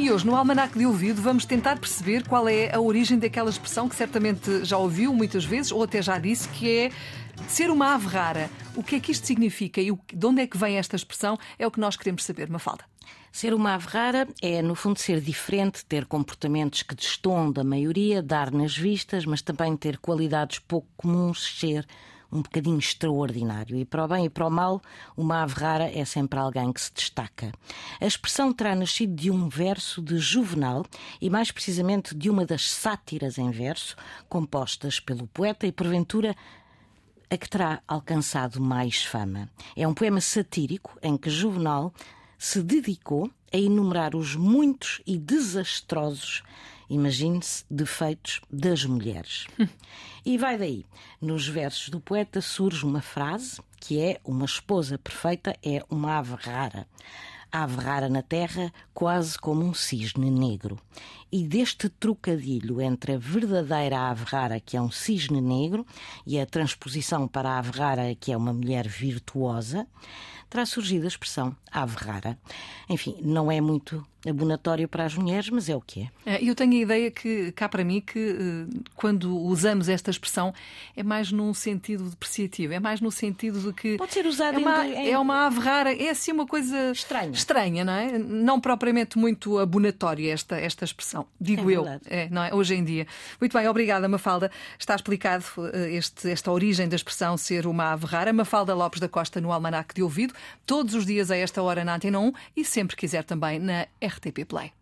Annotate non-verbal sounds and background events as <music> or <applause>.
E hoje, no Almanac de Ouvido, vamos tentar perceber qual é a origem daquela expressão que certamente já ouviu muitas vezes, ou até já disse, que é ser uma ave rara. O que é que isto significa e de onde é que vem esta expressão? É o que nós queremos saber, Mafalda. Ser uma ave rara é, no fundo, ser diferente, ter comportamentos que destoam da maioria, dar nas vistas, mas também ter qualidades pouco comuns, ser um bocadinho extraordinário. E para o bem e para o mal, uma ave rara é sempre alguém que se destaca. A expressão terá nascido de um verso de Juvenal e, mais precisamente, de uma das sátiras em verso, compostas pelo poeta e, porventura, a que terá alcançado mais fama. É um poema satírico em que Juvenal se dedicou a enumerar os muitos e desastrosos Imagine-se defeitos das mulheres. <laughs> e vai daí. Nos versos do poeta surge uma frase que é: Uma esposa perfeita é uma ave rara. Ave rara na terra, quase como um cisne negro. E deste trocadilho entre a verdadeira ave rara, que é um cisne negro, e a transposição para a ave rara, que é uma mulher virtuosa, terá surgido a expressão ave rara. Enfim, não é muito abonatório para as mulheres, mas é o que é. é. Eu tenho a ideia que, cá para mim, que eh, quando usamos esta expressão é mais num sentido depreciativo, é mais no sentido de que. Pode ser usada é uma, em... é uma ave rara, é assim uma coisa estranha, estranha não é? Não propriamente muito abonatória esta, esta expressão, digo é eu, é, não é? hoje em dia. Muito bem, obrigada, Mafalda. Está explicado eh, este, esta origem da expressão ser uma ave rara. Mafalda Lopes da Costa no Almanac de Ouvido, todos os dias a esta hora na Antena 1 e sempre quiser também na RTP Play.